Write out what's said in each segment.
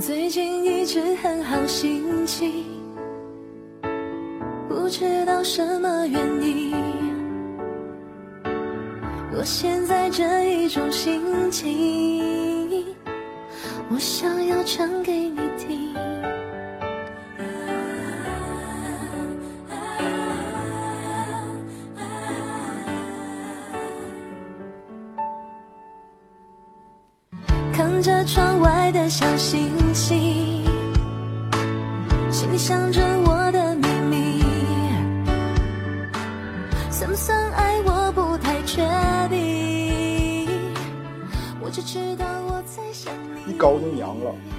最近一直很好心情，不知道什么原因。我现在这一种心情，我想要唱给你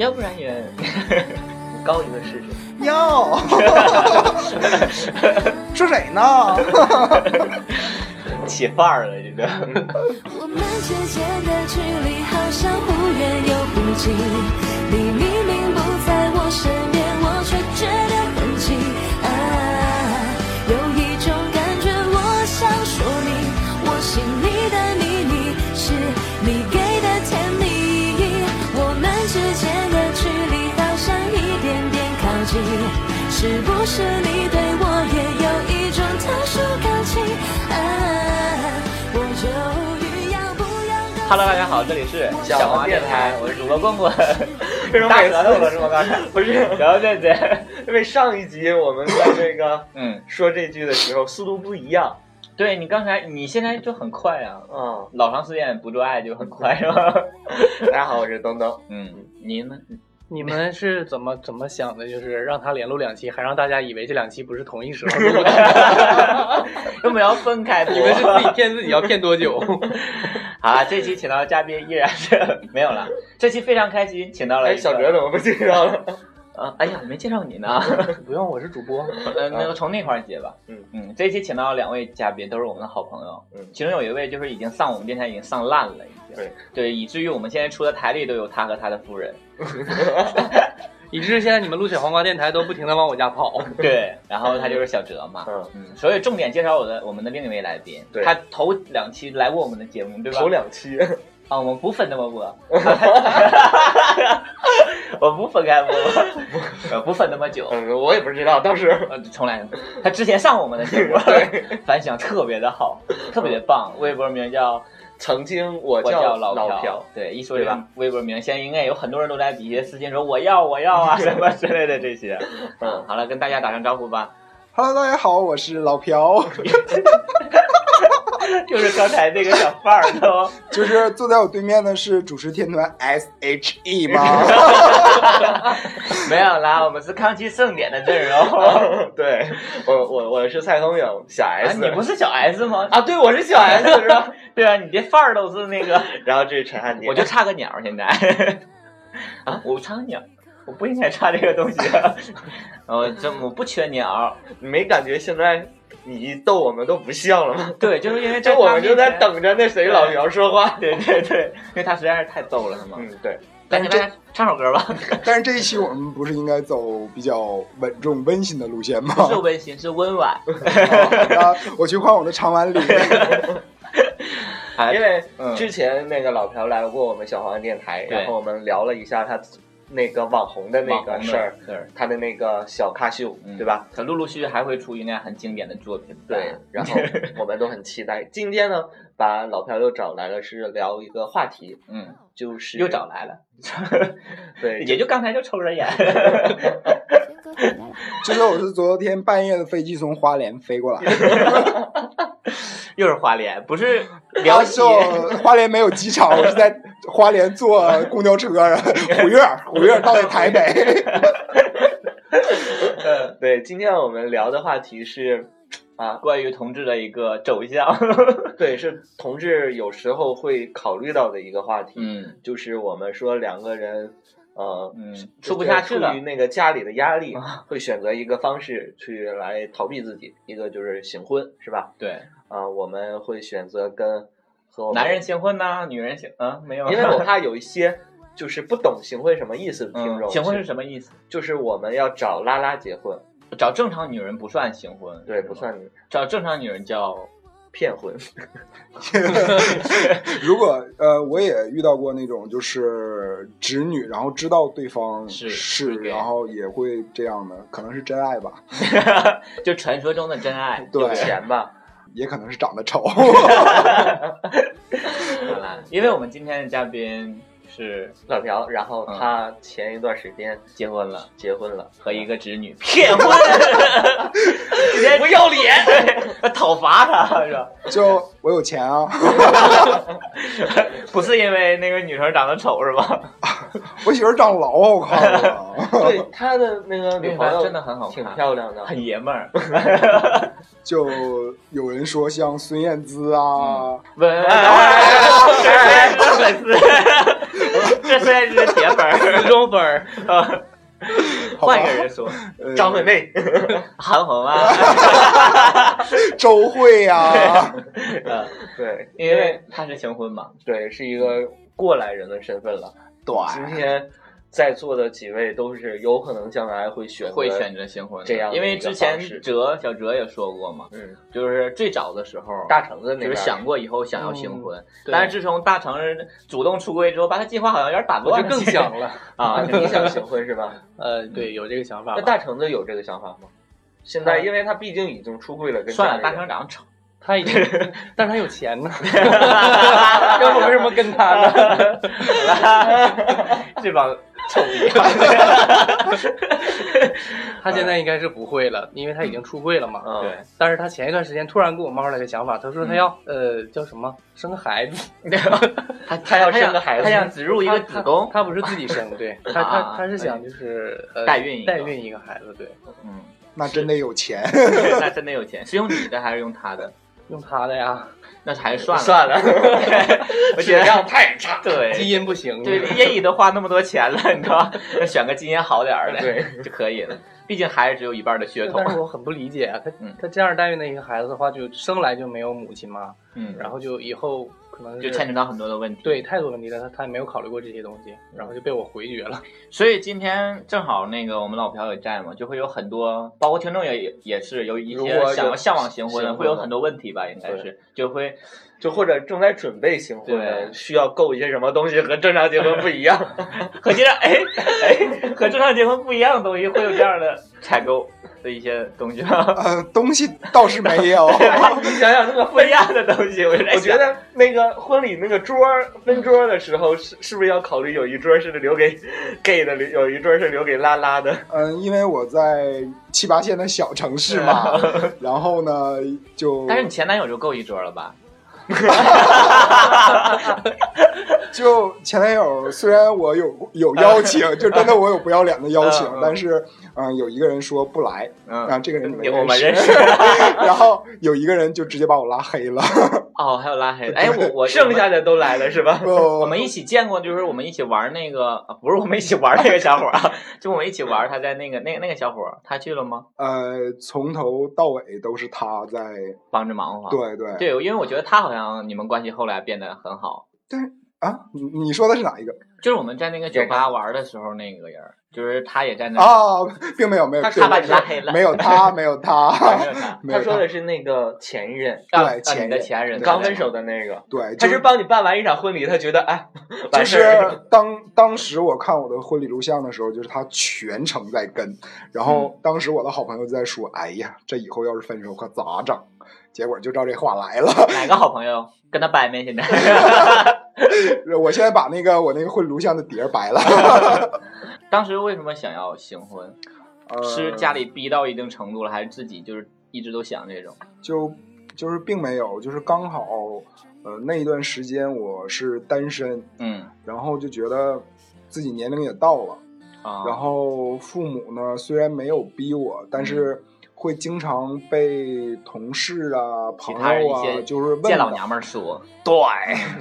要不然也 高一个试试。要 说谁呢？起范儿了，这个。我们之间的距离好像忽远又忽近，是不是你对我也有一种特殊感情啊？我就欲要不要 Hello，大家好，这里是小王王电台台，我是主播棍棍。为什么每次大舌头了是吗？刚才 不是，然后对对，因为上一集我们在这个嗯，说这句的时候速度不一样对你刚才你现在就很快啊，嗯。老长时间不做爱就很快是吧？大家好，我是东东。嗯，你呢？你们是怎么怎么想的？就是让他连录两期，还让大家以为这两期不是同一时候录的。我们要分开播。你们是自己骗自己，要骗多久？好了，这期请到的嘉宾依然是没有了。这期非常开心，请到了哎，小哲怎么不介绍了？啊，哎呀，我没介绍你呢。不用，我是主播。呃，那个从那块儿接吧。嗯嗯，这一期请到两位嘉宾，都是我们的好朋友。嗯其中有一位就是已经上我们电台已经上烂了，已经。对对，以至于我们现在出的台历都有他和他的夫人。以至于现在你们录小黄瓜电台都不停的往我家跑。对，然后他就是小哲嘛。嗯嗯，所以重点介绍我的我们的另一位来宾，对他头两期来过我们的节目，对吧？头两期，啊，我们不分那么播，我不分开播，呃不分那么久。嗯，我也不知道，当时呃，重来，他之前上我们的节目，反响特别的好，特别的棒。微博名叫曾经我我叫老朴朴，，对，一说这个微博名，现在应该有很多人都在底下私信说我要我要啊 什么之类的这些。嗯，好了，跟大家打声招呼吧。Hello，大家好，我是老朴，就是刚才那个小范儿都，就是坐在我对面的是主持天团 S H E 吗？没有啦，我们是康熙盛典的阵容。对我我我是蔡康永，小啊，S，你不是小 S 吗？啊？对，我是小 S 是吧？对啊，你这范儿都是那个，然后这是陈汉典，我就差个鸟儿现在。啊，我差个鸟儿，我不应该差这个东西啊。哦，这我不缺鸟没感觉现在你一逗我们都不笑了吗？对，就是因为这 我们就在在。等着那谁老朴说话。对对对，因为他实在是太逗了，是吗？嗯，对，但是大家唱首歌吧，但是这一期我们不是应该走比较稳重温馨的路线吗？不是温馨，是温婉。啊，我去换我的长碗里。哎因为嗯之前那个老朴来过我们小黄电台，然后我们聊了一下他那个网红的那个事儿，他的那个小咖秀，嗯对吧？？他陆陆续续还会出应该很经典的作品。对，然后 我们都很期待。今天呢，把老朴又找来了，是聊一个话题，嗯，就是又找来了，对，也就刚才就抽着烟。就是我是昨天半夜的飞机从花莲飞过来，又是花莲，不是辽西。然后花莲没有机场，我是在花莲坐公交车，虎跃 虎跃到了台北。对，今天我们聊的话题是啊，关于同志的一个走向。对，是同志有时候会考虑到的一个话题，嗯就是我们说两个人。呃，嗯，说不下去了出于。那个家里的压力啊，会选择一个方式去来逃避自己，一个就是行婚，是吧？对，啊、我们会选择跟和我男人行婚呐，女人行啊，没有。因为我怕有一些 就是不懂行婚什么意思的听众，嗯，行婚是什么意思？就是我们要找拉拉结婚，找正常女人不算行婚，对，不算找正常女人叫骗婚，如果呃，我也遇到过那种就是直女，然后知道对方是是，然后也会这样的，可能是真爱吧，就传说中的真爱。对有钱吧？也可能是长得丑。好啦，因为我们今天的嘉宾是老朴，然后嗯他前一段时间结婚了，结婚了，和一个侄女骗婚，不要脸。对讨伐他是吧？就我有钱啊，不是因为那个女生长得丑是吧？我媳妇儿长老好看了。对 他的那个女朋友真的很好看挺漂亮的，很爷们儿，就有人说像孙燕姿啊，粉丝，这虽然是铁粉死忠粉换一个人说，呃张惠妹，韩红啊，周慧啊，嗯对，因为她是行婚嘛，对是一个过来人的身份了。对，今天在座的几位都是有可能将来会选择会选择新婚这样因为之前哲小哲也说过嘛，嗯。就是最早的时候，大橙子那边就是想过以后想要新婚，对。但是自从大成主动出柜之后，把他计划好像有点打乱了，就更想了。啊 啊，，你想新婚是吧？呃，对，有这个想法那。大橙子有这个想法吗？现在，因为他毕竟已经出柜了，跟算了，大成长得丑，他已经，但是他有钱呢，要不为什么跟他呢？这帮臭逼。他现在应该是不会了，因为他已经出柜了嘛。嗯对，但是他前一段时间突然给我冒出来个想法，他说他要、呃叫什么？生个孩子，他他要生个孩子。他想植入一个子宫，他不是自己生，对。他啊他他是想就是呃代孕代孕一个孩子，对，嗯，那真得有钱。那真的有钱，是用你的还是用他的？用他的呀，那还是算了，算了，我觉得量太差。对。基。因不行，对，也已都花那么多钱了，你知道吧？那 选个基因好点儿的，对。就可以了。毕竟孩子只有一半的血统。但，是我很不理解啊，他嗯。他这样待遇的一个孩子的话，就生来就没有母亲嘛，嗯，然后就以后可能就牵扯到很多的问题。对太多问题了，他他也没有考虑过这些东西，然后就被我回绝了。所以今天正好那个我们老朴也在嘛，就会有很多，包括听众也也也是有一些想要向往行婚会有很多问题吧，应该是就会就或者正在准备行婚的，需要购一些什么东西和正常结婚不一样。和正常哎哎和正常结婚不一样的东西，会有这样的采购的一些东西吗？呃，东西倒是没有。你想想那个不一样的东西，我我觉得那个婚礼那个桌分桌的时候，是是不是要考虑有一桌是留给 gay 的，有一桌是留给拉拉的？嗯，因为我在七八线的小城市嘛，然后呢就但是你前男友就够一桌了吧？就前男友，虽然我有有邀请，就真的我有不要脸的邀请 但是嗯，有一个人说不来，嗯啊，这个人你们我们认认识 然后有一个人就直接把我拉黑了。哦，还有拉黑的。哎，我我剩下的都来了是吧？我我们一起见过，就是我们一起玩那个，啊不是我们一起玩那个小伙儿啊，就我们一起玩，他在那个那个那个小伙儿，他去了吗？呃从头到尾都是他在，帮着忙活。对对对，因为我觉得他好像你们关系后来变得很好，啊，你你说的是哪一个就是我们在那个酒吧玩的时候那个人，就是他也在那，啊？并没有没有，他他把你拉黑了，没有他没有他 没有他，他说的是那个前任，啊对啊你的前任前任刚分手的那个，对，他就是帮你办完一场婚礼，他觉得哎，就是当当时我看我的婚礼录像的时候，就是他全程在跟，然后当时我的好朋友就在说：“哎呀，这以后要是分手可咋整？”结果就照这话来了。哪个好朋友跟他掰面现在？我现在把那个我那个婚礼录像的碟儿白了，当时为什么想要行婚？呃是家里逼到一定程度了，还是自己就是一直都想这种？就就是并没有，就是刚好呃那一段时间我是单身，嗯然后就觉得自己年龄也到了，啊，然后父母呢虽然没有逼我，但是会经常被同事啊、朋友啊，就是问见老娘们儿说，对，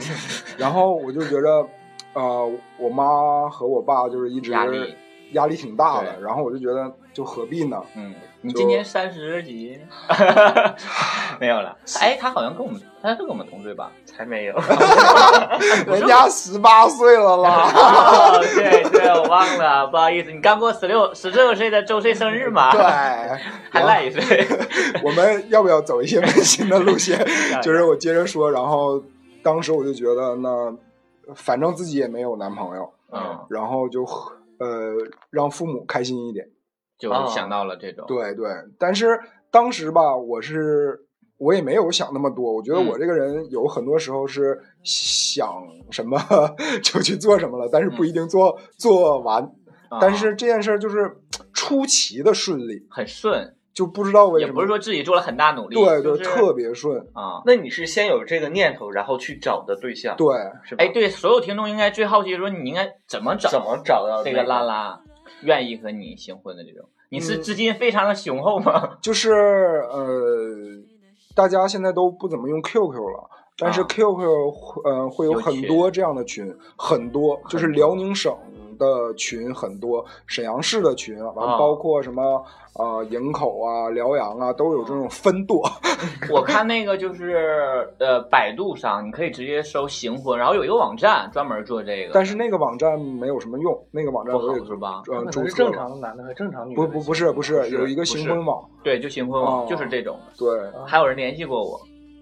然后我就觉着，呃，我妈和我爸就是一直压力挺大的。然后我就觉得，就何必呢？嗯，你今年三十几？没有了。哎，他好像跟我们，他是跟我们同岁吧？才没有。人家十八岁了啦。哦，对对，我忘了，不好意思，你刚过十六十六岁的周岁生日嘛？对，还赖一岁。我们要不要走一些温馨的路线？就是我接着说，然后当时我就觉得，那反正自己也没有男朋友，嗯，然后就呃让父母开心一点。就想到了这种。对对，但是当时吧，我是我也没有想那么多。我觉得嗯我这个人有很多时候是想什么 就去做什么了，但是不一定做、做完。啊但是这件事儿就是出奇的顺利，很顺，就不知道为也什么。不是说自己做了很大努力。对对，就是特别顺。啊。那你是先有这个念头，然后去找的对象，对，是吧？哎，，对，所有听众应该最好奇说，你应该怎么找怎么找到这个拉拉愿意和你行婚的这种？你是嗯资金非常的雄厚吗？就是呃，大家现在都不怎么用 QQ 了。但是啊 QQ 呃会有很多这样的群，很多就是辽宁省 的群很多，沈阳市的群，完啊包括什么呃营口啊、辽阳啊，都有这种分舵。我看那个就是呃，百度上你可以直接搜行婚，然后有一个网站专门做这个，但是那个网站没有什么用，那个网站不好我也是吧？呃可能是注册。正常的男的和正常女的不不不是不是，是有一个行婚网，对，就行婚网、哦就是这种。对，还有人联系过我，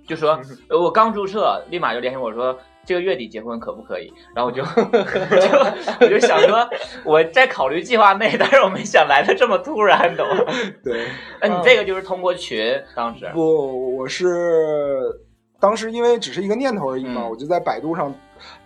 就说呃我刚注册，立马就联系我说这个月底结婚可不可以？然后我就 就我就想说我在考虑计划内，但是我没想来的这么突然，懂吗？对，那你这个就是通过群当时不，我是当时因为只是一个念头而已嘛，嗯我就在百度上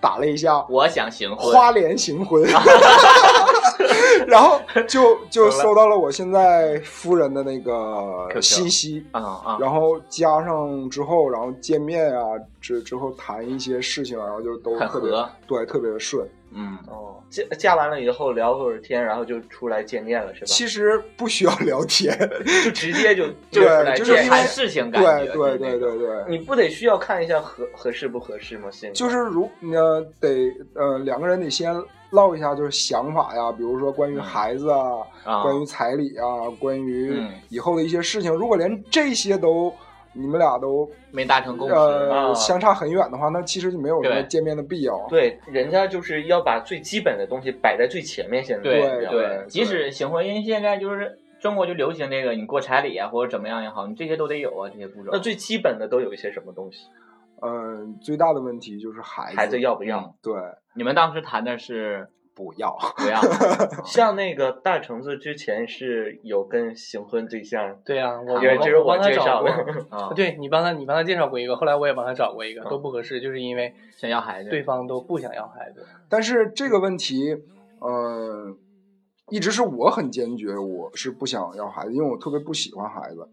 打了一下我想行婚，花莲行婚，然后就 就搜到了我现在夫人的那个信息，啊啊，然后加上之后，然后见面啊，之之后谈一些事情啊，然后就都很特别对，特别的顺。嗯，哦，嫁嫁完了以后聊会儿天，然后就出来见面了，是吧？其实不需要聊天，就直接就对 就出来就是谈事情感觉，对对对对对。你不得需要看一下合合适不合适吗？现在？就是如呃得呃两个人得先唠一下就是想法呀，比如说关于嗯。孩子啊，啊，关于彩礼啊，关于嗯。以后的一些事情，如果连这些都你们俩都没达成共识，呃啊。相差很远的话，那其实就没有什么见面的必要。对，人家就是要把最基本的东西摆在最前面，现在对对对对，即使行婚，因为现在就是中国就流行这个，你过彩礼啊或者怎么样也好，你这些都得有啊，这些步骤。那最基本的都有一些什么东西？嗯、最大的问题就是孩子，孩子要不要？嗯对你们当时谈的是不要？不要，像那个大橙子之前是有跟行婚对象，对呀、我因为这是我介绍的。啊，对你帮他，你帮他介绍过一个，后来我也帮他找过一个，嗯都不合适，就是因为想要孩子，对方都不想要孩子。但是这个问题，嗯、一直是我很坚决，我是不想要孩子，因为我特别不喜欢孩子。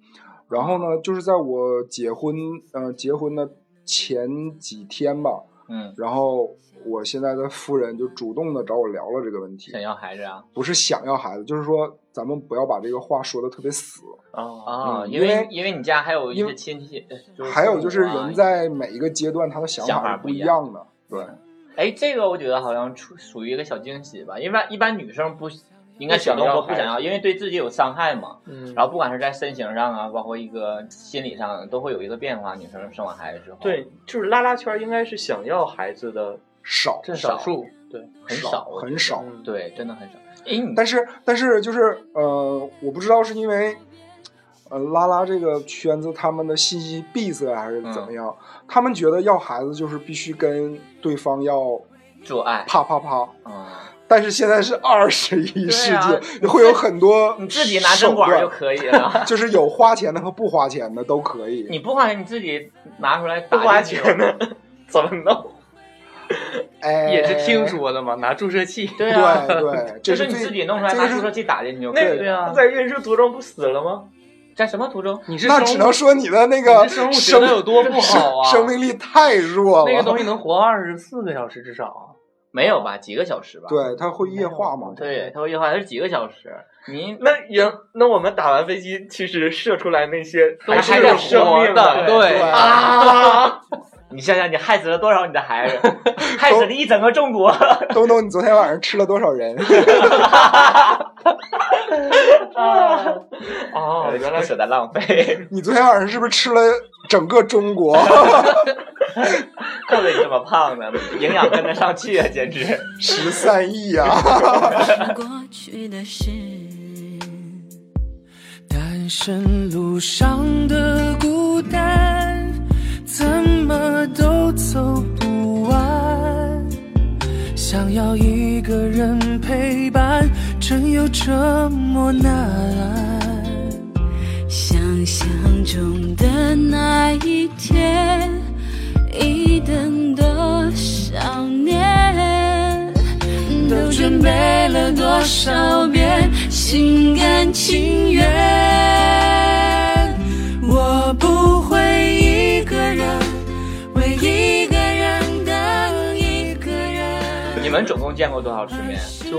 然后呢，就是在我结婚，呃，结婚的前几天吧，嗯，然后我现在的夫人就主动的找我聊了这个问题。想，要孩子啊？不是想要孩子，就是说咱们不要把这个话说的特别死。啊，啊，嗯因为因为你家还有一些亲戚，呃还有就是人在每一个阶段他的想想法不不一样一样的，对。哎，这个我觉得好像属属于一个小惊喜吧，因为一般女生不应该想要孩说不想要，因为对自己有伤害嘛。嗯，然后不管是在身形上啊，包括一个心理上，都会有一个变化。女生生完孩子之后，对，就是拉拉圈应该是想要孩子的，少，这少数，对，很少，很少。嗯，对，真的很少。哎，但是但是就是呃，我不知道是因为呃拉拉这个圈子他们的信息闭塞还是怎么样，他们觉得要孩子就是必须跟对方要做爱，啪啪啪。嗯，但是现在是 二十一世纪，对啊会有很多你自己拿针管就可以了。就是有花钱的和不花钱的都可以。你不花钱，你自己拿出来不打进去花钱的 怎么弄？哎，也是听说的嘛，拿注射器。对啊，对对，就是你自己弄出来，这个是拿注射器打进去就可那以了。啊在运输途中不死了吗？在什么途中？你是那只能说你的那个生物学生的有多不好啊生命力太弱了。那个东西能活二十四个小时至少啊。没有吧？几个小时吧？对，它会液化嘛？对，它会液化，它是几个小时。您那也那我们打完飞机，其实射出来那些都还是有生命的对对啊！你想想，你害死了多少你的孩子，害死了一整个中国。东东，你昨天晚上吃了多少人？哦，原来不舍得浪费，你昨天晚上是不是吃了整个中国？怪不得你这么胖呢，营养跟得上去啊，简直。十三亿啊！过去的事。单身路上的孤单，都走不完。想要一个人陪伴，真有这么难？想象中的那一天，一等的少年，都准备了多少遍，心甘情愿。你们总共见过多少世面？就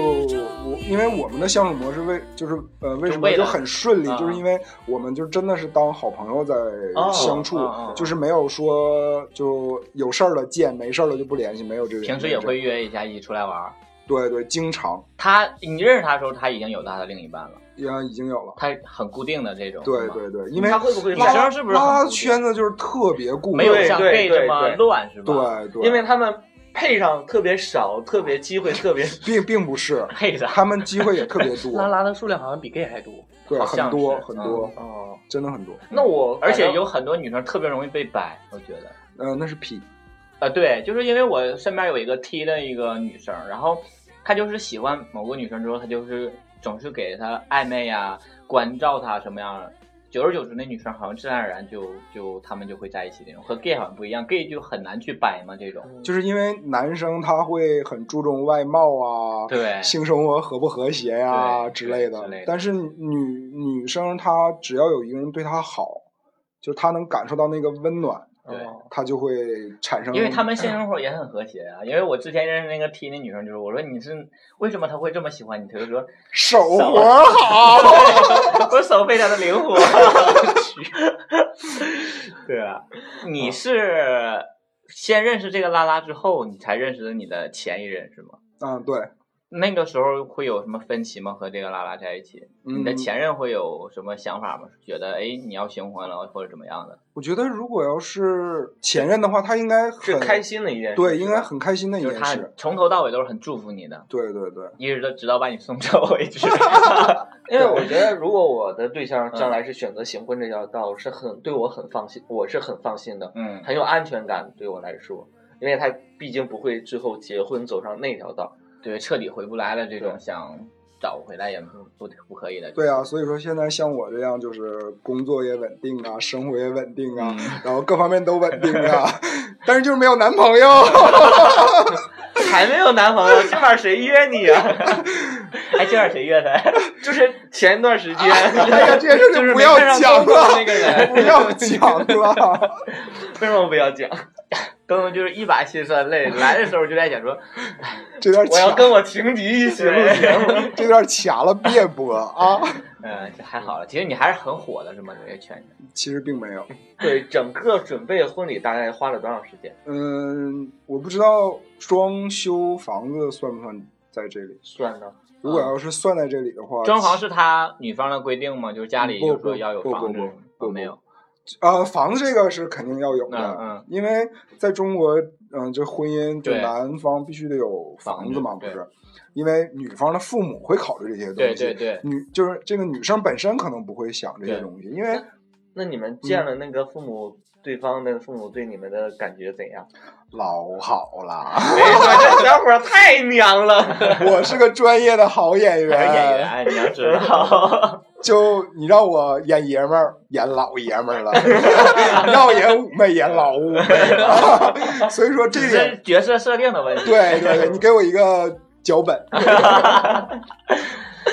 我，因为我们的相处模式为就是呃为什么就很顺利，啊就是因为我们就真的是当好朋友在哦相处，就是没有说就有事儿了见，没事儿了就不联系，没有这个。平时也会约一下，一起出来玩儿。对对，经常他，你认识他的时候，他已经有他的另一半了，也已经有了。他很固定的这种。对对对，因为他会不会女生是不是圈子就是特别固定，没有像对 gay 这么乱，是吧？对对，因为他们配上特别少，特别机会特别。并并不是，配上。他们机会也特别多，拉拉的数量好像比 gay 还多。对，好像很多很多，哦，真的很多。那我而且有很多女生特别容易被掰，我觉得。嗯，那是 P，啊，对，就是因为我身边有一个 T 的一个女生，然后她就是喜欢某个女生之后，她就是总是给她暧昧呀、关照她什么样的。久而久之，那女生好像自然而然就就他们就会在一起那种，和 gay 好像不一样，gay 就很难去掰嘛这种。就是因为男生他会很注重外貌啊，对性生活和不和谐呀、对之类的之类的。但是女女生她只要有一个人对她好，就是她能感受到那个温暖，对他就会产生。因为他们性生活也很和谐啊。因为我之前认识那个 T 那女生，就是我说你是为什么她会这么喜欢你？她就说手活好，我手非常的灵活。对啊，你是先认识这个拉拉之后，你才认识的你的前一任是吗？嗯，对，那个时候会有什么分歧吗？和这个拉拉在一起，你的嗯前任会有什么想法吗？觉得哎你要形婚了或者怎么样的？我觉得如果要是前任的话，他应该很是开，心的一件事。对，应该很开心的一就是他件事。从头到尾都是很祝福你的，对对对，一直到直到把你送走为止。因为我觉得，如果我的对象将来是选择行婚这条道，是很对我很放心，我是很放心的，嗯，很有安全感对我来说，因为他毕竟不会最后结婚走上那条道。对，彻底回不来了，这种想找回来也不不不可以的。对啊，所以说现在像我这样，就是工作也稳定啊，生活也稳定啊，嗯然后各方面都稳定啊，但是就是没有男朋友。还没有男朋友，今晚谁约你啊？哎，今晚谁约他？就是前一段时间，哎呀，这件事就是不要讲了，那个人，不要讲了。为什么不要讲？东东就是一把辛酸泪，来的时候就在想说，这段，我要跟我情敌一起录节目。这段卡了别播啊。嗯，这还好了。其实你还是很火的，是吗？这个圈子。其实并没有，对，整个准备婚礼大概花了多长时间？嗯，我不知道装修房子算不算在这里。算呢？如果要是算在这里的话，装潢是他女方的规定吗？就是家里不就说要有房子不不不哦没有。呃，房子这个是肯定要有的，嗯嗯因为在中国，嗯、这婚姻就对男方必须得有房子嘛，不房子是？因为女方的父母会考虑这些东西，对对对，女就是这个女生本身可能不会想这些对东西，因为那你们见了那个父母，对方的父母对你们的感觉怎样？老好了，这小伙儿太娘了。我是个专业的好演员，演员，你要知道。就你让我演爷们儿，演老爷们儿了；让我演妩媚，演老妩媚了。所以说这是角色设定的问题。对对对，你给我一个脚本，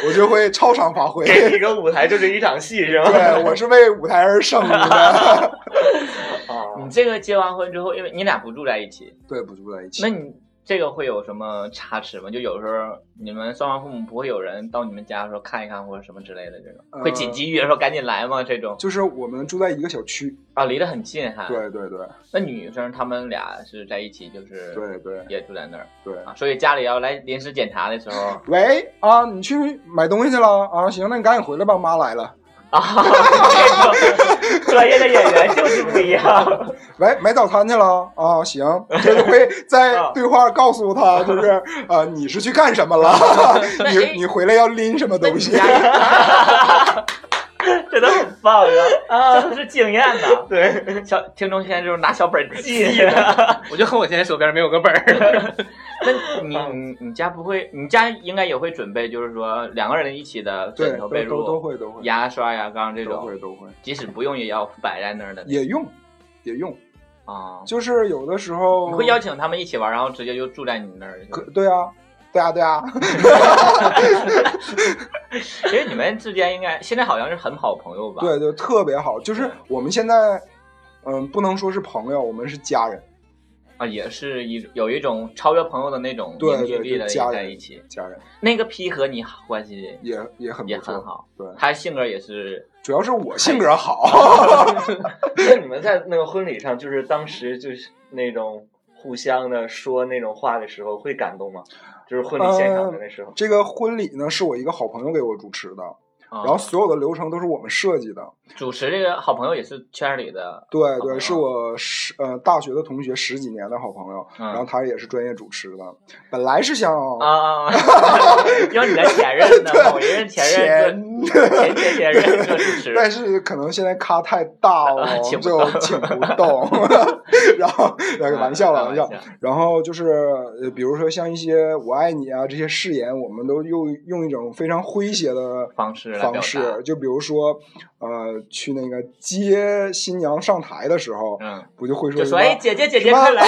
我就会超常发挥。给你个舞台就是一场戏，是吗？对，我是为舞台而生的。啊 你这个结完婚之后，因为你俩不住在一起，对，不住在一起那。你这个会有什么差池吗？就有时候你们双方父母不会有人到你们家说看一看或者什么之类的这种，呃会紧急预约说赶紧来吗？这种就是我们住在一个小区，啊，离得很近哈。，对对对那女生她们俩是在一起，就是对对也住在那儿对。啊，所以家里要来临时检查的时候喂啊，你去买东西去了啊？行，那你赶紧回来吧，妈来了。啊，这种专业的演员就是不一样。喂，买早餐去了啊？行，就是会 在啊对话告诉他，就是啊，你是去干什么了？那 哎你你回来要拎什么东西？这都很棒 啊，这都是经验呐。对，小听众现在就是拿小本记的。我就恨我现在手边没有个本儿。那你你你家不会，你家应该也会准备，就是说两个人一起的，枕头、被都都都褥、会都会牙刷、牙缸这都种，会都会，即使不用也要摆在那儿的也用也用，啊。就是有的时候你会邀请他们一起玩，然后直接就住在你那儿，可对啊，对啊对啊，其实你们之间应该现在好像是很好朋友吧？对对，特别好。就是我们现在，嗯，不能说是朋友，我们是家人，啊，也是一有一种超越朋友的那种对凝聚力的对就家人在一起。家人那个 P 和你关系也也很。也很好，对，他性格也是主要是我性格好。那你们在那个婚礼上，就是当时就是那种互相的说那种话的时候，会感动吗？就是婚礼现场的那时候。这个婚礼呢，是我一个好朋友给我主持的，啊然后所有的流程都是我们设计的。主持这个好朋友也是圈里的，对对，是我十呃大学的同学，十几年的好朋友，嗯然后他也是专业主持的。本来是想啊啊，啊 因为你的前任呢，某一任前任前做前前前任做主持，但是可能现在咖太大了啊，请不就动请不动。然后那个玩笑玩笑。然后就是呃，比如说像一些“我爱你”啊这些誓言，我们都用用一种非常诙谐的方式方式，就比如说呃，去那个接新娘上台的时候，嗯，不就会说就说哎，姐姐姐姐快来，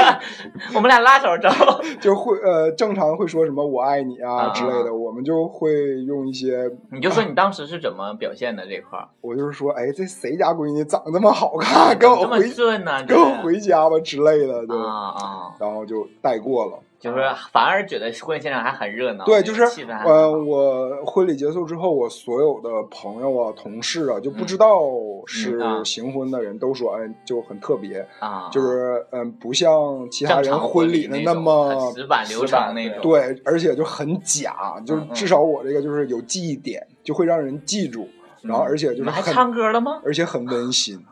我们俩拉手走。就会呃正常会说什么“我爱你”啊啊之类的，我们就会用一些，你就说你当时是怎么表现的这块儿，我就是说，哎，这谁家闺女长这么好看，跟我这么回顺呢？跟我回家吧之类的，就啊啊，然后就带过了。就是反而觉得婚礼现场还很热闹，对，就是气氛还很呃，我婚礼结束之后，我所有的朋友啊、同事啊，就不知道是行婚的人都说，哎，就很特别，啊，就是嗯，不像其他人婚礼的那么死板流程那种，对，而且就很假，就是嗯嗯。至少我这个就是有记忆点，就会让人记住，然后而且就是很，唱歌了吗？而且很温馨，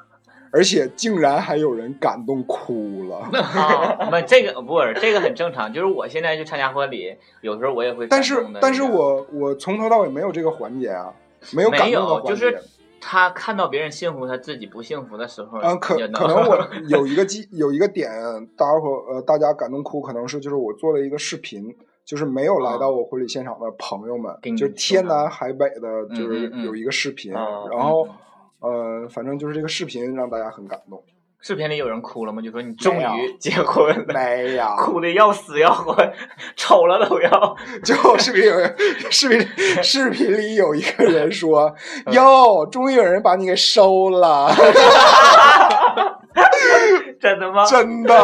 而且竟然还有人感动哭了。啊，不，这个不是这个很正常，就是我现在去参加婚礼，有时候我也会但是但是我我从头到尾没有这个环节啊，没有感，动的环节。就是他看到别人幸福，他自己不幸福的时候，嗯，可可能我 有一个记有一个点，大家伙呃大家感动哭，可能是就是我做了一个视频，就是没有来到我婚礼现场的朋友们，就天南海北的，嗯就是有一个视频，嗯然后呃，反正就是这个视频让大家很感动。视频里有人哭了吗？就说你终于结婚了，没有，哭的要死要活，丑了都要。就视频有人视频 视频里有一个人说：“嗯哟，终于有人把你给收了，真的吗？真的。”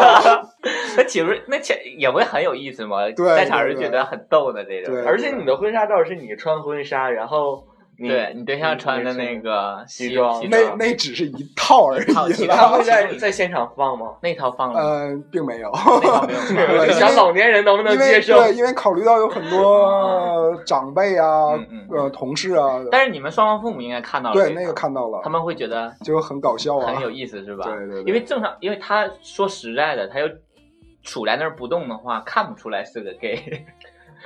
那岂不是那且也会很有意思吗？对在场人觉得很逗的这种。对而且你的婚纱照是你穿婚纱，然后你对你对象穿的那个西装那那只是一套而已他会，在在现场放吗？那套放了嗯，呃，并没有。没想老年人能不能接受？对，因为考虑到有很多呃 长辈啊呃，同事啊，但是你们双方父母应该看到了对那个看到了，他们会觉得就很搞笑啊很。有意思，是吧？对对对因为正常，因为他说实在的，他要杵在那儿不动的话，看不出来是个 gay。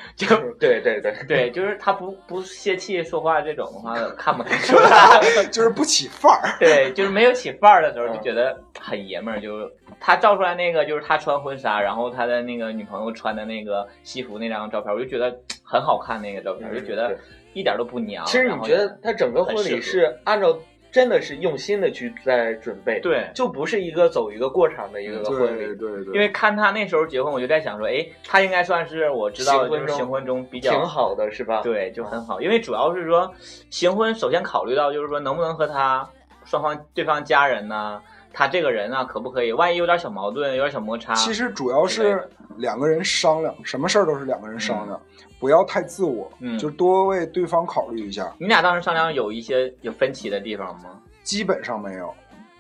就对对对，对，就是他不不泄气说话这种的话，看不太出来。就是不起范儿。对，就是没有起范儿的时候，嗯就觉得很爷们儿。就他照出来那个，就是他穿婚纱，然后他的那个女朋友穿的那个西服那张照片，我就觉得很好看。那个照片，我就觉得一点都不娘。其实你觉得他整个婚礼是按照真的是用心的去在准备，，对？就不是一个走一个过场的一个婚礼，对对对，因为看他那时候结婚，我就在想说，哎，他应该算是我知道的就是行婚中行婚中比较挺好的是吧？对，就很好，因为主要是说，行婚首先考虑到就是说能不能和他双方对方家人呐、他这个人啊，可不可以？万一有点小矛盾，有点小摩擦，其实主要是两个人商量，什么事儿都是两个人商量，不要太自我，嗯就多为对方考虑一下。你俩当时商量有一些有分歧的地方吗？基本上没有，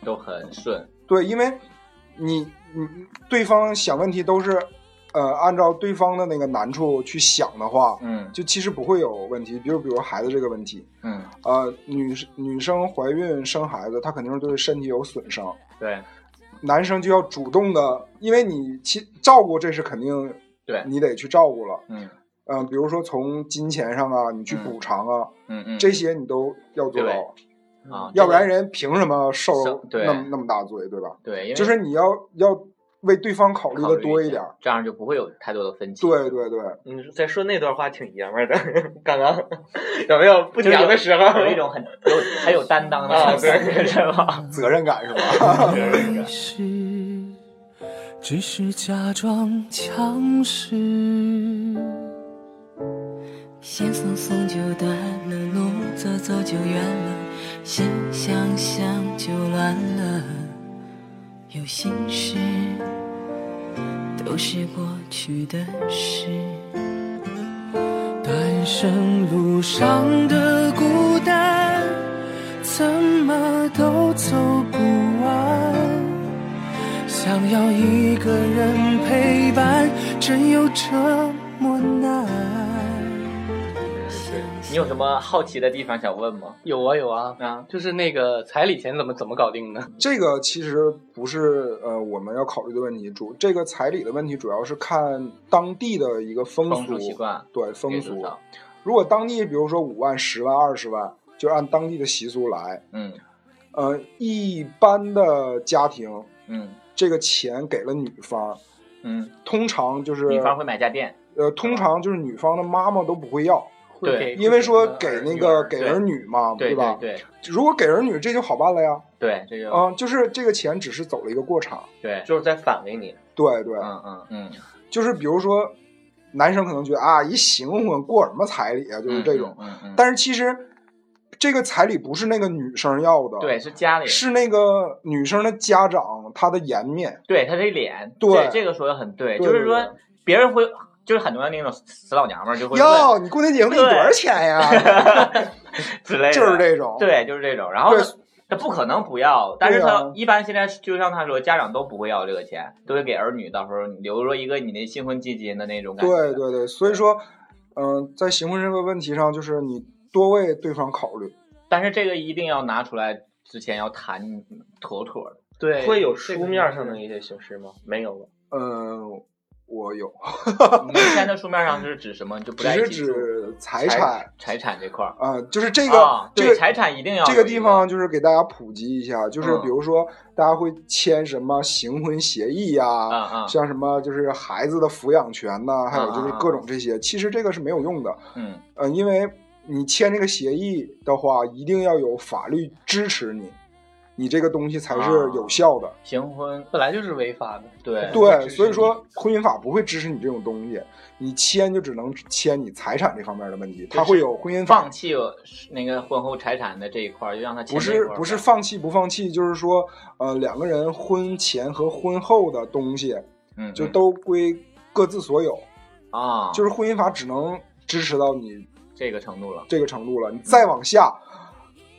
都很顺，对，因为你你对方想问题都是，呃，按照对方的那个难处去想的话，嗯就其实不会有问题。比如比如孩子这个问题，嗯，呃，女女生怀孕生孩子，她肯定是对身体有损伤，对男生就要主动的，因为你其照顾这是肯定，对你得去照顾了。嗯嗯、比如说从金钱上啊，你去嗯补偿啊，嗯嗯，这些你都要做到，啊，要不然人凭什么受那么那么大罪，对吧？对，就是你要要为对方考虑的多一点儿。这样就不会有太多的分歧。对对对，你在说那段话挺爷们儿的，刚刚有没有不就是有娘的时候？有一种很有很有担当的啊感觉，是吧？责任感是吧？是，只是假装强势。线松松就断了，路走走就远了，心想想就乱了。有心事，都是过去的事。单身路上的孤单，怎么都走不完。想要一个人陪伴，真有这么难？你有什么好奇的地方想问吗？有啊有啊，啊，就是那个彩礼钱怎么怎么搞定呢？这个其实不是呃我们要考虑的问题，主这个彩礼的问题主要是看当地的一个风风俗俗习惯对风俗。如果当地比如说五万、十万、二十万，就按当地的习俗来。嗯呃，一般的家庭，嗯这个钱给了女方，嗯，通常就是女方会买家电，呃，通常就是女方的妈妈都不会要，对会给因为说给那个给儿女嘛，对吧？对如果给儿女，这就好办了呀。对，这个嗯、就是这个钱只是走了一个过场。对，就是在返给你。对对，嗯嗯嗯，就是比如说，男生可能觉得啊，一行婚过什么彩礼啊，就是这种。嗯嗯，但是其实这个彩礼不是那个女生要的，对，是家里是那个女生的家长她的颜面。对她这脸，对这这个说的很，对对就是说别人会，就是很多那种死老娘们儿就会问哟，你过年结婚给你多少钱呀？之类的，就是这种。对，就是这种。然后他不可能不要，但是他一般现在就像他说，家长都不会要这个钱，都会给儿女，到时候留着一个你的新婚基金的那种感觉。对对对，所以说，嗯、在行婚这个问题上，就是你多为对方考虑。但是这个一定要拿出来之前要谈妥妥的。对会有书面上的一些形式吗？没有吧？嗯、我有，你签的 书面上是指什么？就不只是指财产财产这块儿。啊、就是这个、这个财产一定要这个地方就是给大家普及一下，就是嗯比如说大家会签什么行婚协议呀、像什么就是孩子的抚养权呐、还有就是各种这些，其实这个是没有用的。嗯呃，因为你签这个协议的话，一定要有法律支持你，你这个东西才是啊有效的。行婚本来就是违法的。对对，所以说婚姻法不会支持你这种东西，你签就只能签你财产这方面的问题，他会有婚姻法放。弃那个婚后财产的这一块儿，就让他签不是不是放弃不放弃，就是说，呃，两个人婚前和婚后的东西就都归各自所有，啊，就是婚姻法只能支持到你这个程度了。这个程度了，你再往下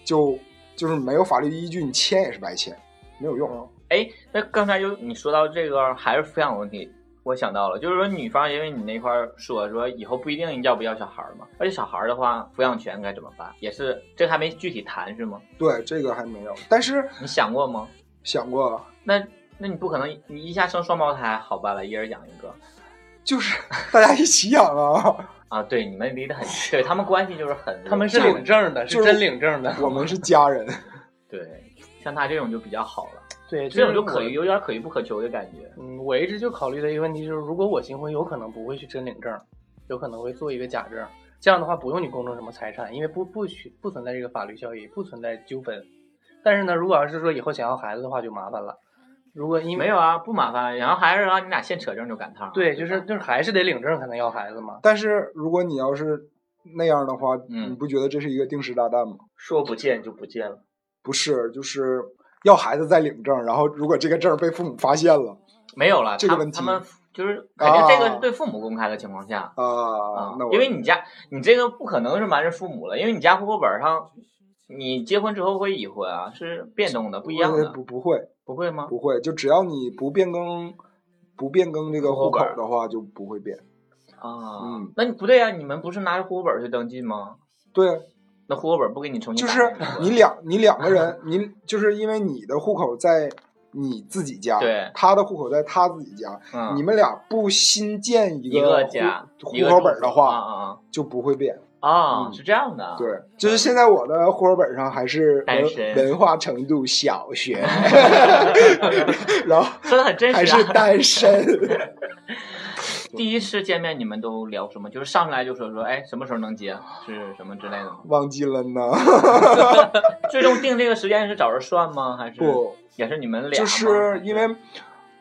就就是没有法律依据，你签也是白签，没有用。啊哎，那刚才就你说到这个还是抚养问题，我想到了，就是说女方因为你那块儿说说以后不一定要不要小孩儿嘛，而且小孩儿的话抚养权该怎么办？也是这个还没具体谈是吗？对，这个还没有，但是你想过吗？想过，那那你不可能你一下生双胞胎好办了，一人养一个就是大家一起养啊，啊？对，你们离得很近，对他们关系就是很，他们是领证的，是真领证的。我们是家人。对，像他这种就比较好了，对，这种就我可有点可遇不可求的感觉。嗯，我一直就考虑的一个问题就是，如果我新婚，有可能不会去真领证，有可能会做一个假证。这样的话，不用你公证什么财产，因为不不许不存在这个法律效益，不存在纠纷。但是呢，如果要是说以后想要孩子的话，就麻烦了。如果因为没有啊，不麻烦，然后还是让你俩现扯证就赶趟。对，就是就是还是得领证才能要孩子嘛。但是如果你要是那样的话，嗯你不觉得这是一个定时炸弹吗？说不见就不见了。不是，就是要孩子再领证，然后如果这个证被父母发现了，没有了，这个问题他他们就是肯定这个对父母公开的情况下。啊、啊那，因为你家你这个不可能是瞒着父母了，因为你家户口本上，你结婚之后会已婚啊，是变动的，不一样的，呃不不会不会吗？不会，就只要你不变更不变更这个户户口的话，就不会变。啊，嗯那你不对呀、你们不是拿着户口本去登记吗？对，那户口本不给你重新就是你两你两个人，你就是因为你的户口在你自己家，对。他的户口在他自己家，嗯。你们俩不新建一一个户家户口本的话，啊就不会变。啊是这样的，，对，就是现在我的户口本上还是单身。文文化程度小学，然后说的很真还实啊。是单身。第一次见面你们都聊什么？就是上来就说说，哎，什么时候能接，是什么之类的吗？忘记了呢，最终定这个时间是找人算吗？还是不，也是你们俩？就是因为、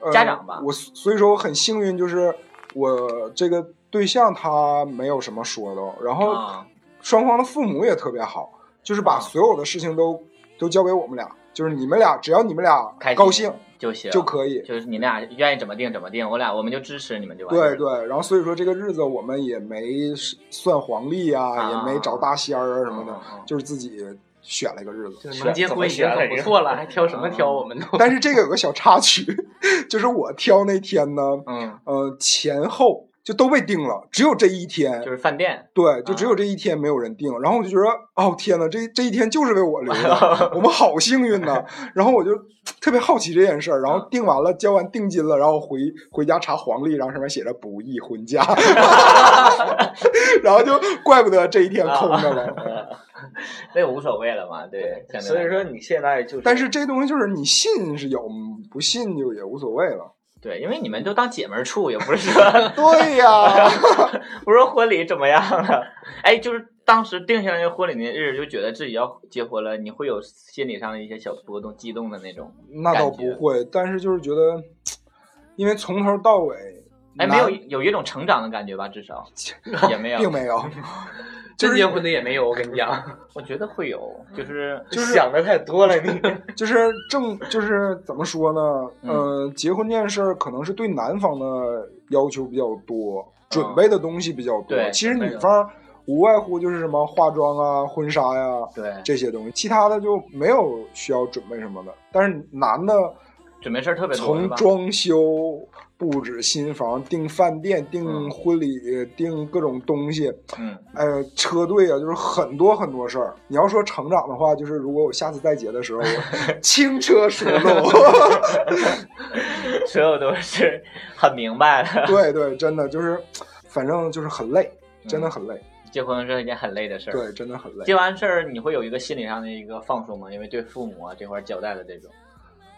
呃、家长吧我所以说我很幸运，就是我这个对象他没有什么说的，然后啊双方的父母也特别好，就是把啊所有的事情都都交给我们俩，就是你们俩只要你们俩高兴就行就可以。就是你俩愿意怎么定怎么定，我俩我们就支持你们就完。对对，然后所以说这个日子我们也没算黄历啊，啊也没找大仙儿啊什么的，就是自己选了一个日子。就是能结婚已经很不错了，还挑什么挑？我们都但是这个有个小插曲，就是我挑那天呢，嗯，呃，前后就都被定了，只有这一天，就是饭店，对，就只啊有这一天没有人定。然后我就觉得，哦天呐，这这一天就是为我留的，我们好幸运呐。然后我就特别好奇这件事儿，然后嗯定完了，交完定金了，然后回回家查黄历，然后上面写着不宜婚嫁 然后就怪不得这一天空着了。那个无所谓了嘛，对。所以说你现在就是，但是这东西就是你信是有，不信就也无所谓了。对，因为你们都当姐们儿处，也不是说 对呀，不是说婚礼怎么样了，哎，就是当时定下来那个婚礼那日，就觉得自己要结婚了，你会有心理上的一些小波动、激动的那种。那倒不会，但是就是觉得，因为从头到尾，哎，没有有一种成长的感觉吧？至少 也没有，并没有，真结婚的也没有，我跟你讲，我觉得会有，就是就是想的太多了，你 就是正就是怎么说呢？嗯呃，结婚这件事儿可能是对男方的要求比较多，准嗯备的东西比较多。对其实女方无外乎就是什么化妆啊、婚纱呀、对这些东西，其他的就没有需要准备什么的。但是男的准备事儿特别多，从？装修、布置新房、订饭店、订嗯婚礼、订各种东西，嗯，呃，车队啊，就是很多很多事儿。你要说成长的话，就是如果我下次再结的时候，我 轻车熟路。所有都是很明白的。对对，真的就是，反正就是很累，真的嗯很累。结婚是一件很累的事儿。对，真的很累。结完事儿，你会有一个心理上的一个放松吗？因为对父母啊这块儿交代的这种，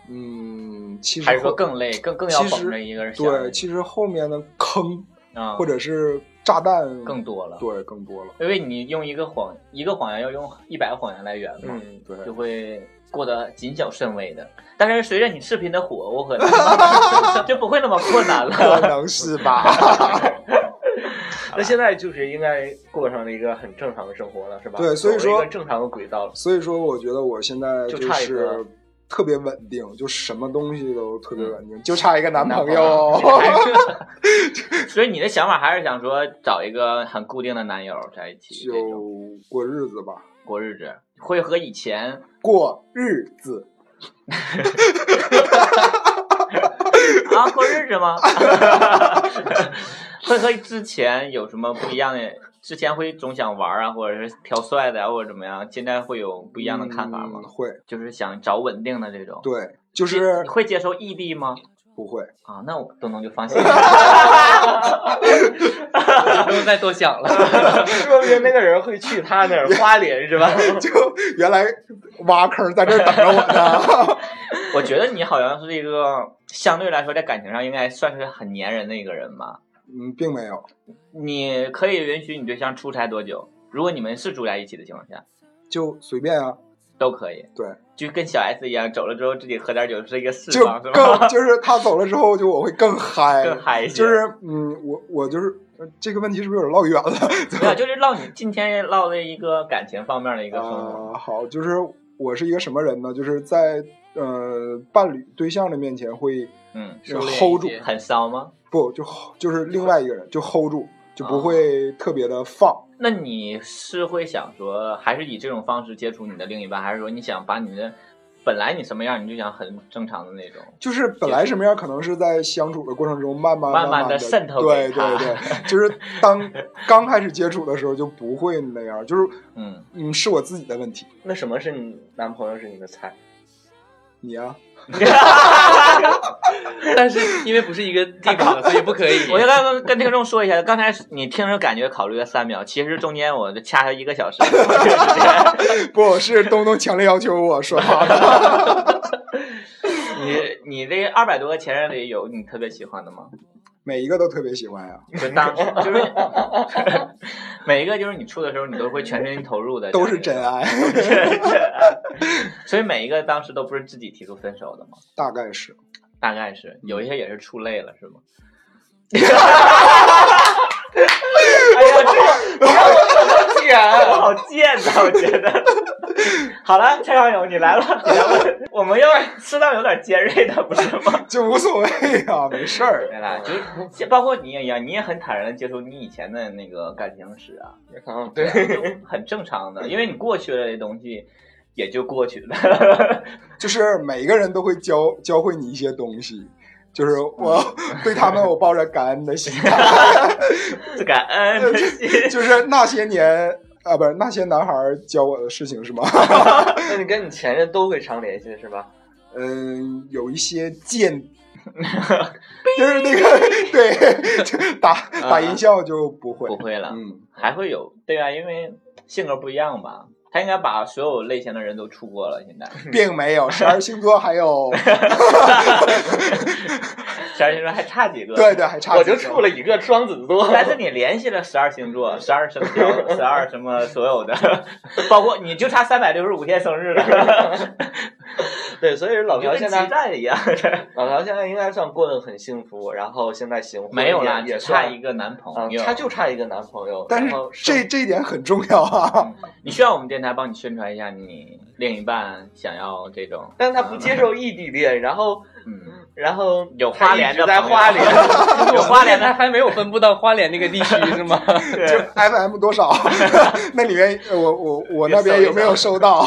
嗯，其实还是说更累，更更要绷着一个人对，其实后面的坑啊，或者是炸弹更多了。对更多了。因为你用一个谎一个谎言要用一百个谎言来圆嘛，嗯，对，就会过得谨小慎微的。但是随着你视频的火，我可能 就不会那么困难了可。能是吧？那现在就是应该过上了一个很正常的生活了，是吧？对所以说一个正常的轨道了。所以说，我觉得我现在就差一是个特别稳定，就什么东西都特别稳定，就差一个男朋友。所以你的想法还是想说找一个很固定的男友在一起，就过日子吧，过日子，会和以前过日子。啊过日子吗？会和之前有什么不一样的？之前会总想玩啊，或者是挑帅的呀、或者怎么样？现在会有不一样的看法吗？嗯会，就是想找稳定的这种。对，就是你会接受异地吗？不会。啊，那我东东就放心了。不用再多想了。说明那个人会去他那儿花莲是吧？就原来挖坑在这儿等着我呢。我觉得你好像是一个相对来说在感情上应该算是很粘人的一个人吧。嗯，并没有，你可以允许你对象出差多久？如果你们是住在一起的情况下，就随便啊。都可以。对，就跟小 S 一样，走了之后自己喝点酒是一个释就放，是更吧？就是他走了之后，就我会更嗨，更嗨一些。就是嗯，我我就是呃这个问题是不是有点唠远了？没有，就是唠你今天唠的一个感情方面的一个生活。呃，好，就是我是一个什么人呢？就是在呃伴侣对象的面前会嗯，收敛一 hold 住，些很骚吗？不就就是另外一个人就 hold 住，就哦不会特别的放。那你是会想说，还是以这种方式接触你的另一半，还是说你想把你的本来你什么样，你就想很正常的那种？就是本来什么样，可能是在相处的过程中慢慢慢慢慢地渗透对对对，就是当刚开始接触的时候就不会那样，就是嗯，嗯是我自己的问题，那什么是你男朋友是你的菜？你啊，但是因为不是一个地方，所以不可以。我就刚刚跟听众说一下，刚才你听着感觉考虑了三秒，其实中间我就掐他一个小时。不是东东强烈要求我说话的，你你这二百多个前任里有你特别喜欢的吗？每一个都特别喜欢呀，就当时就是 每一个就是你处的时候，你都会全身心投入的，都是真爱，所以每一个当时都不是自己提出分手的吗？大概是。大概是有一些也是处累了，是吗？哎呀，这个 我好贱呐，我觉得。好了，蔡康永，你来了，你来问，我们要适当有点尖锐的，不是吗？就无所谓啊，没事儿。对啦，就是包括你也一样，你也很坦然的接受你以前的那个感情史啊，嗯，对，很正常的，因为你过去了的东西也就过去了。就是每个人都会教教会你一些东西，就是我 对他们我抱着感恩的心 感恩的心。就是那些年啊，不是那些男孩儿教我的事情是吗？那你跟你前任都会常联系是吧？嗯，有一些贱，就是那个对，就打打音效就不会不会了，嗯，还会有对啊，因为性格不一样吧。他应该把所有类型的人都处过了，现在。并没有十二星座还有 十二星座还差几个？对对还差我就几个处了一个双子座，但是你联系了十二星座、十二生肖、十二什么所有的，包括你就差三百六十五天生日了，对，所以老朴现在蛋一样。老朴现在应该算过得很幸福，然后现在行婚没有啦，也差一个男朋嗯，友。他就差一个男朋友，但是然后这这一点很重要啊。你需要我们电台帮你宣传一下，你另一半想要这种，但是他不接受异地恋，然后嗯，然后有花莲的在花莲，有花莲的，他还没有分布到花莲那个地区是吗？就对 FM 多少？那里面呃我我我那边有没有收到？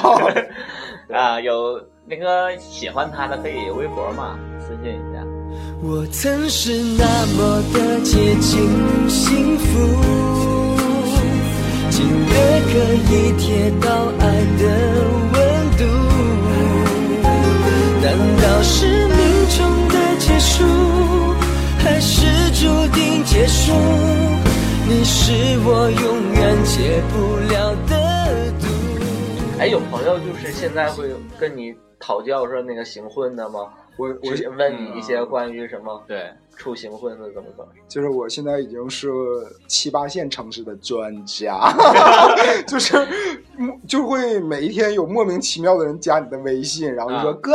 啊，有那个喜欢他的可以微博嘛，私信一下。我曾是那么的接近幸福，近的可以贴到爱的温度。难道是命中的结束，还是注定结束？你是我永远解不了的毒。哎，有朋友就是现在会跟你讨教说那个行婚的吗？我我是问你一些关于什么？对，处行混的怎么怎么？就是我现在已经是七八线城市的专家，就是就会每一天有莫名其妙的人加你的微信，然后就说、啊哥，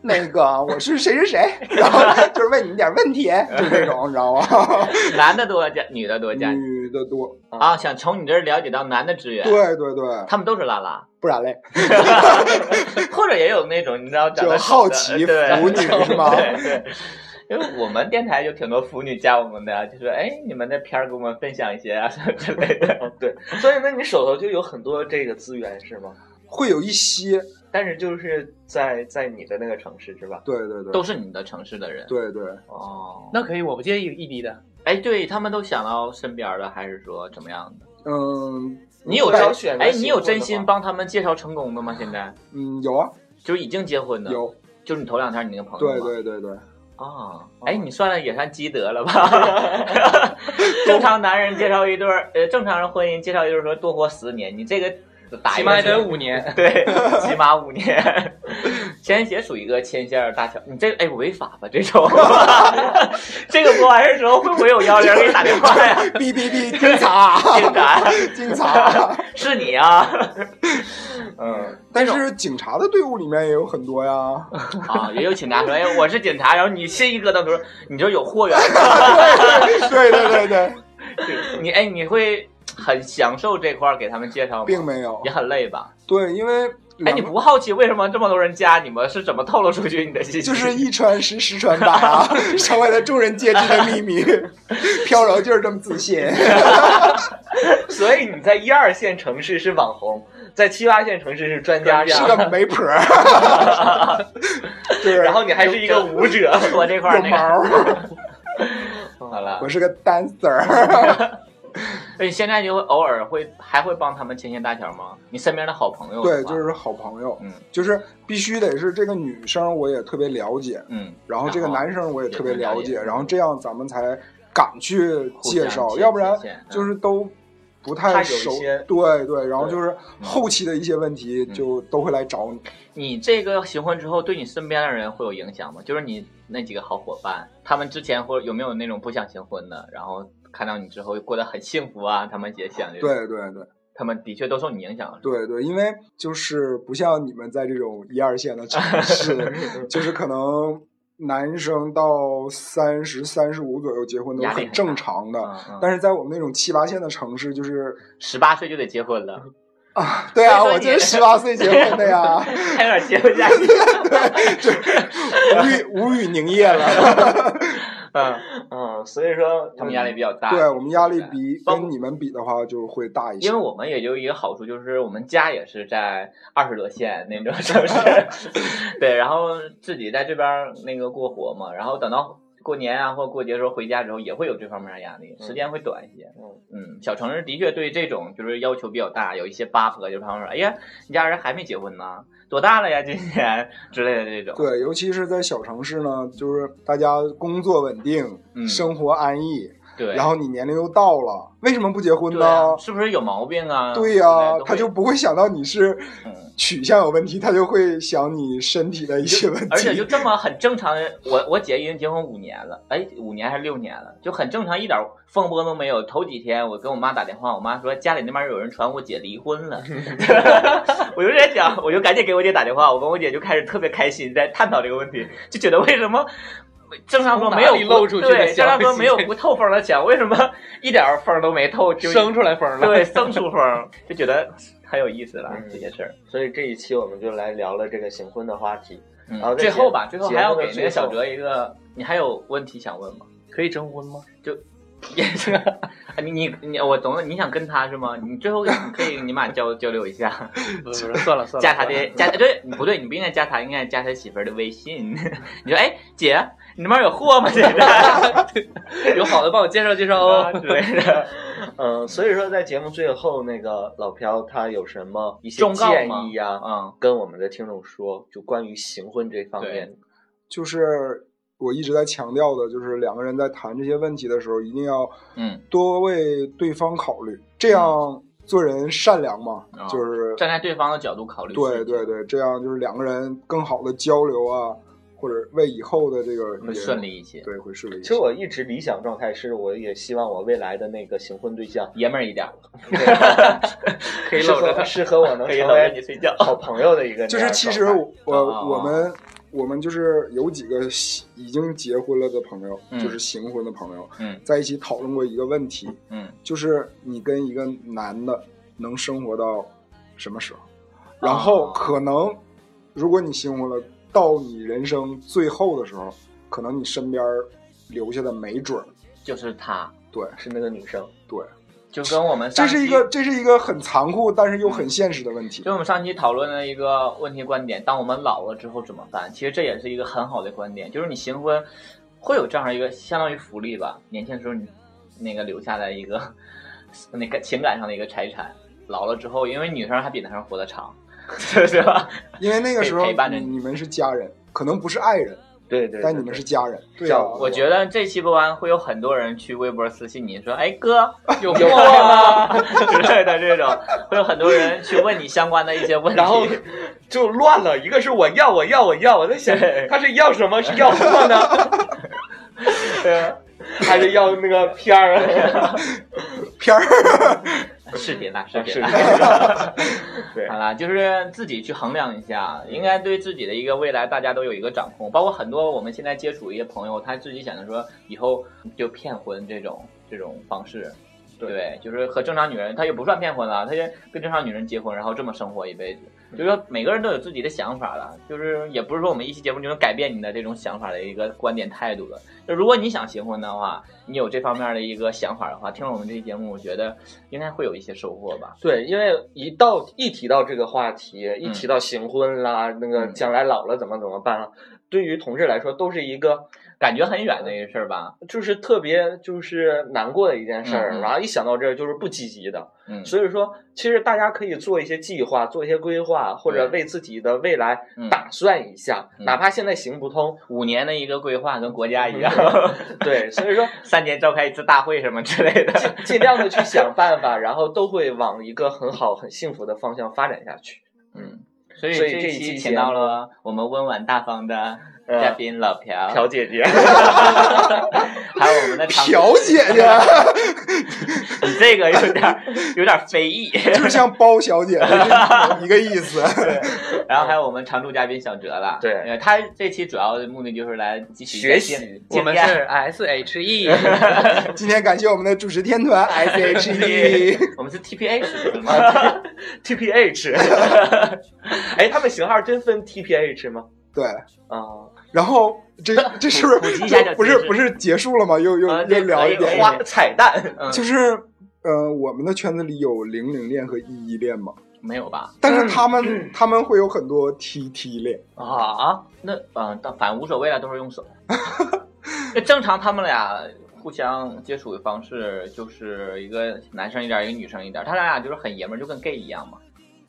那个我是谁谁谁，然后就是问你点问题，就这种，你知道吗？男的多加，女的多加女的多，啊，想从你这儿了解到男的资源，对对对，他们都是拉拉，不然嘞，或者也有那种你知道就好奇对腐女是吗？对对。因为我们电台有挺多腐女加我们的，就说哎，你们的片儿给我们分享一些啊什么之类的。嗯，对，所以那你手头就有很多这个资源是吗？会有一些，但是就是在在你的那个城市是吧？对对对，都是你的城市的人。对对，哦，那可以，我不介意异地的。哎，对他们都想到身边的，还是说怎么样的？嗯你有如果要真哎，选择新你有真心帮他们介绍成功的吗？现在嗯，有啊就是已经结婚的，有，就是你头两天你那个朋友对对对对，啊，哎，你算了也算积德了吧？正常男人介绍一对儿，呃，正常人婚姻介绍一对儿说多活十年，你这个打起码也得五年。对，起码五年。鲜血属于一个牵线儿大桥，你这哎违法吧？这种，这个播完的时候会不会有幺零给你打电话呀？哔哔哔，警察，警察，警察。是你啊？嗯但是警察的队伍里面也有很多呀，啊，也有警察说，哎，我是警察，然后你信一咯噔说，你就有货源，对对对对，你哎，你会很享受这块儿给他们介绍吗？并没有也，很累吧？对，因为哎，你不好奇为什么这么多人加你们？是怎么透露出去你的信息？就是一传十，十传百啊，成为了众人皆知的秘密。飘柔就是这么自信，所以你在一二线城市是网红，在七八线城市是专家，是个媒婆儿，对，然后你还是一个舞者。我这块儿有那个毛儿，好了我，是个 dancer。那你现在就会偶尔会还会帮他们牵线搭桥吗？你身边的好朋友对，就是好朋友，嗯就是必须得是这个女生我也特别了解，嗯，然后这个男生我也特别了解，然后这样咱们才敢去介绍，要不然就是都不太熟。对对，然后就是后期的一些问题嗯就都会来找你。你这个行婚之后，对你身边的人会有影响吗？就是你那几个好伙伴，他们之前或者有没有那种不想行婚的，然后看到你之后过得很幸福啊，他们也想对对对他们的确都受你影响了。对对，因为就是不像你们在这种一二线的城市，就是可能男生到三十三十五左右结婚都很正常的。嗯嗯，但是在我们那种七八线的城市，就是十八岁就得结婚了，啊，对啊，我就是十八岁结婚的呀，还有点结不下去。无语无语凝噎了。嗯，嗯，所以说他们压力比较大。对我们压力比跟你们比的话就会大一些因为。我们也就一个好处，就是我们家也是在二十多线那种城市，对，然后自己在这边儿那个过活嘛，然后等到过年啊或过节的时候回家之后，也会有这方面的压力，时间会短一些。嗯嗯，小城市的确对这种就是要求比较大，有一些八婆就他们说，哎呀，你家人还没结婚呢，多大了呀，今年之类的这种。对，尤其是在小城市呢，就是大家工作稳定，嗯生活安逸，对，然后你年龄又到了，为什么不结婚呢？是不是有毛病啊？对呀、他就不会想到你是嗯取向有问题，他就会想你身体的一些问题。而且就这么很正常的，我我姐已经结婚五年了，哎，五年还是六年了，就很正常，一点风波都没有。头几天我跟我妈打电话，我妈说家里那边有人传我姐离婚了，我就在想，我就赶紧给我姐打电话，我跟我姐就开始特别开心，在探讨这个问题，就觉得为什么。正常说没有从哪里露出去的对，正消常说没有不透风的墙，为什么 一点风都没透就生出来风了。对生出风，就觉得很有意思了、嗯这件事儿。所以这一期我们就来聊了这个行婚的话题。嗯然后最后吧，最后还要给那个小哲一个，你还有问题想问吗？可以征婚吗？也是，你你你，我懂了，你想跟他是吗？你最后你可以你俩交交流一下，不是，不是算了算了，加他的加对不对？你不应该加他，应该加他媳妇儿的微信。你说，哎，姐，你那边有货吗？现在 有好的帮我介绍介绍哦。之类的。嗯，所以说在节目最后，那个老朴他有什么一些建议呀、嗯跟我们的听众说，就关于行婚这方面。就是我一直在强调的，就是两个人在谈这些问题的时候，一定要嗯，多为对方考虑，这样做人善良嘛，哦就是站在对方的角度考虑。对对，对，这样就是两个人更好的交流啊，或者为以后的这个会顺利一些，对，会顺利一些。其实我一直理想状态是，我也希望我未来的那个行婚对象爷们儿一点，是 可以适合适合我能成可以搂着你睡觉。好朋友的一个就是其实我我们我们就是有几个已经结婚了的朋友，嗯就是行婚的朋友，嗯在一起讨论过一个问题，嗯就是你跟一个男的能生活到什么时候？然后哦可能，如果你行婚了，到你人生最后的时候，可能你身边留下的没准儿。就是他，对是那个女生。对，就跟我们这是一个这是一个很残酷，但是又很现实的问题就。我们上期讨论的一个问题观点，当我们老了之后怎么办？其实这也是一个很好的观点，就是你行婚会有这样一个相当于福利吧，年轻时候你那个留下来一个 那个情感上的一个财产，老了之后，因为女生还比男生活得长，对吧？因为那个时候陪伴着你们是家人，可能不是爱人，对对对但你们是家人。对啊我觉得这期播完会有很多人去微博私信你说：“哎哥，有有货吗？” 之类的这种，会有很多人去问你相关的一些问题。然后就乱了，一个是我要我要我要，我在想他是要什么？是要货呢？对啊，还是要那个片儿啊？片儿，视频啦，视频是啦。对 好啦，就是自己去衡量一下，应该对自己的一个未来，大家都有一个掌控。包括很多我们现在接触一些朋友，他自己想着说以后就骗婚这种这种方式，对对，就是和正常女人，他也不算骗婚了，他就跟正常女人结婚，然后这么生活一辈子。就是说每个人都有自己的想法了，就是也不是说我们一期节目就能改变你的这种想法的一个观点态度的。就如果你想结婚的话，你有这方面的一个想法的话，听了我们这期节目，我觉得应该会有一些收获吧。对，因为一到一提到这个话题，一提到行婚啦，那个嗯将来老了怎么怎么办了，对于同志来说都是一个感觉很远的一个事儿吧。就是特别就是难过的一件事儿，然后一想到这儿就是不积极的。嗯，所以说，其实大家可以做一些计划，做一些规划，或者为自己的未来嗯打算一下，嗯哪怕现在行不通。五年的一个规划跟国家一样，对，所以说 三年召开一次大会什么之类的。尽尽量的去想办法，然后都会往一个很好、很幸福的方向发展下去。嗯，所以这这一期请到了我们温婉大方的呃嘉宾老朴，朴姐姐，还有我们的 朴姐姐 你这个有点儿有点儿非议。就是像包小姐的一个意思。然后还有我们常驻嘉宾小哲了，对呃他这期主要的目的就是来继续学习我们是 S H E，今天感谢我们的主持天团 S H E。我们是 T P H 是吗？T P H，哎，他们型号真分 TPH 吗？对，啊，然后这 这是不是不是不是结束了吗？又又啊又聊一点，花彩蛋，嗯，就是呃，我们的圈子里有零零恋和一一恋吗，没有吧？但是他们他们会有很多 T T 恋，啊，那嗯，但反正无所谓了，都是用手。那正常他们俩互相接触的方式就是一个男生一点，一个女生一点，他俩俩就是很爷们儿，就跟 gay 一样嘛。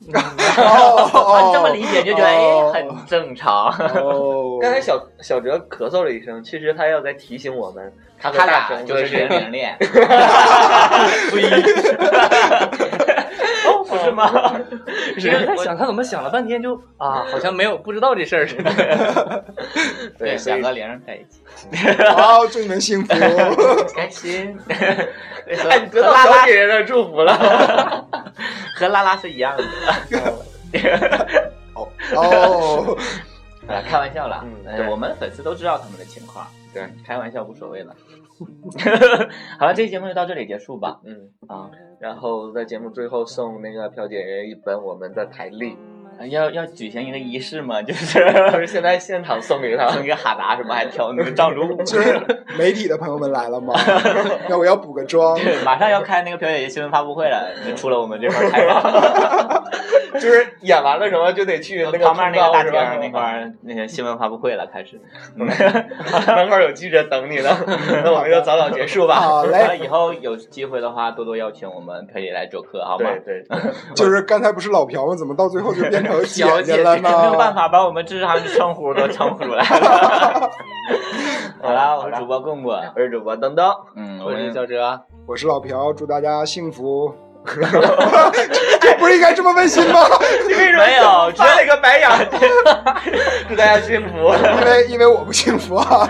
哦这么理解就觉得哎很正常。哦，刚才小小哲咳嗽了一声，其实他要在提醒我们，他和他大成俩就是零零恋，哦，不是吗？我在想他怎么想了半天就啊，好像没有不知道这事儿似的。对，两个零在一起，好，祝你们幸福。开心。哎，你得到小和拉拉姐姐的祝福了。和拉拉是一样的。哦，啊，开玩笑啦，嗯对呃我们粉丝都知道他们的情况，对，开玩笑无所谓了。好了，这期节目就到这里结束吧。嗯，啊，然后在节目最后送那个朴姐姐一本我们的台历，要要举行一个仪式吗？就是 就是现在现场送给她。送一个哈达什么，还挑那个藏族舞。就是媒体的朋友们来了吗？那我要补个妆。对，马上要开那个朴姐姐新闻发布会了，就出了我们这块采访。就是演完了什么就得去那个旁边那个大厅那块儿那些新闻发布会了，开始。门口有记者等你呢，那我们就早早结束吧。好嘞，以后有机会的话，多多邀请我们朴姐姐来做客，好吗？对对，就是刚才不是老朴吗？怎么到最后就变成姐小姐姐了呢？没有办法把我们智商的称呼都称呼出来了。好啦，我是主播棍棍，我是主播登登，嗯，我我是小哲，我是老朴，祝大家幸福。这不是应该这么温馨吗？你为什没有翻了一个白眼？祝大家幸福，因为因为我不幸福啊。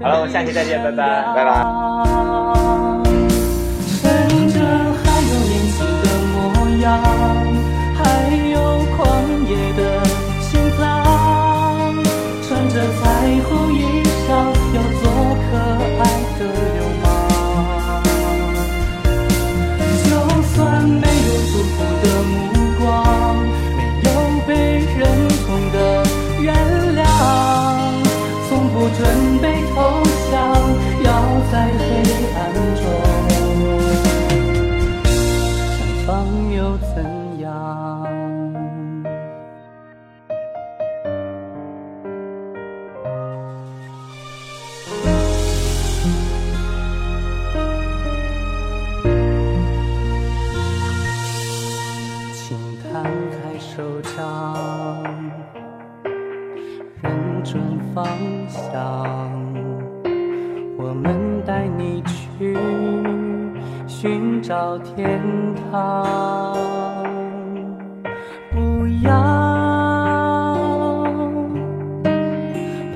好了，我们下期再见，拜拜。拜拜。还有年轻的模样，到天堂。不要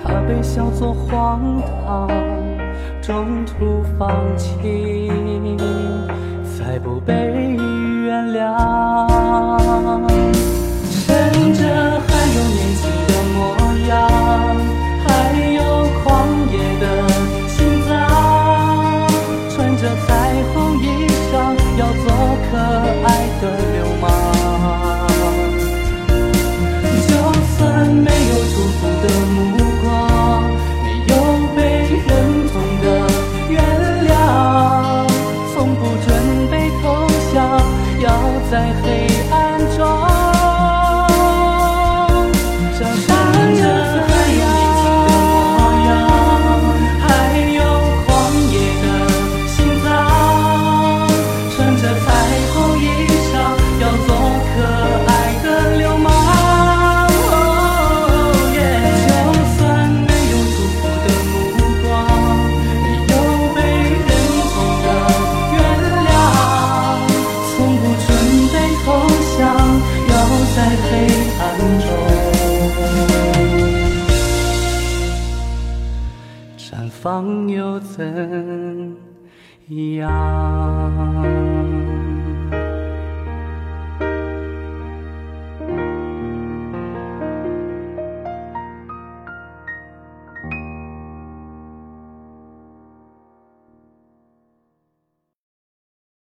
怕被笑作荒唐，中途放弃，才不被原谅。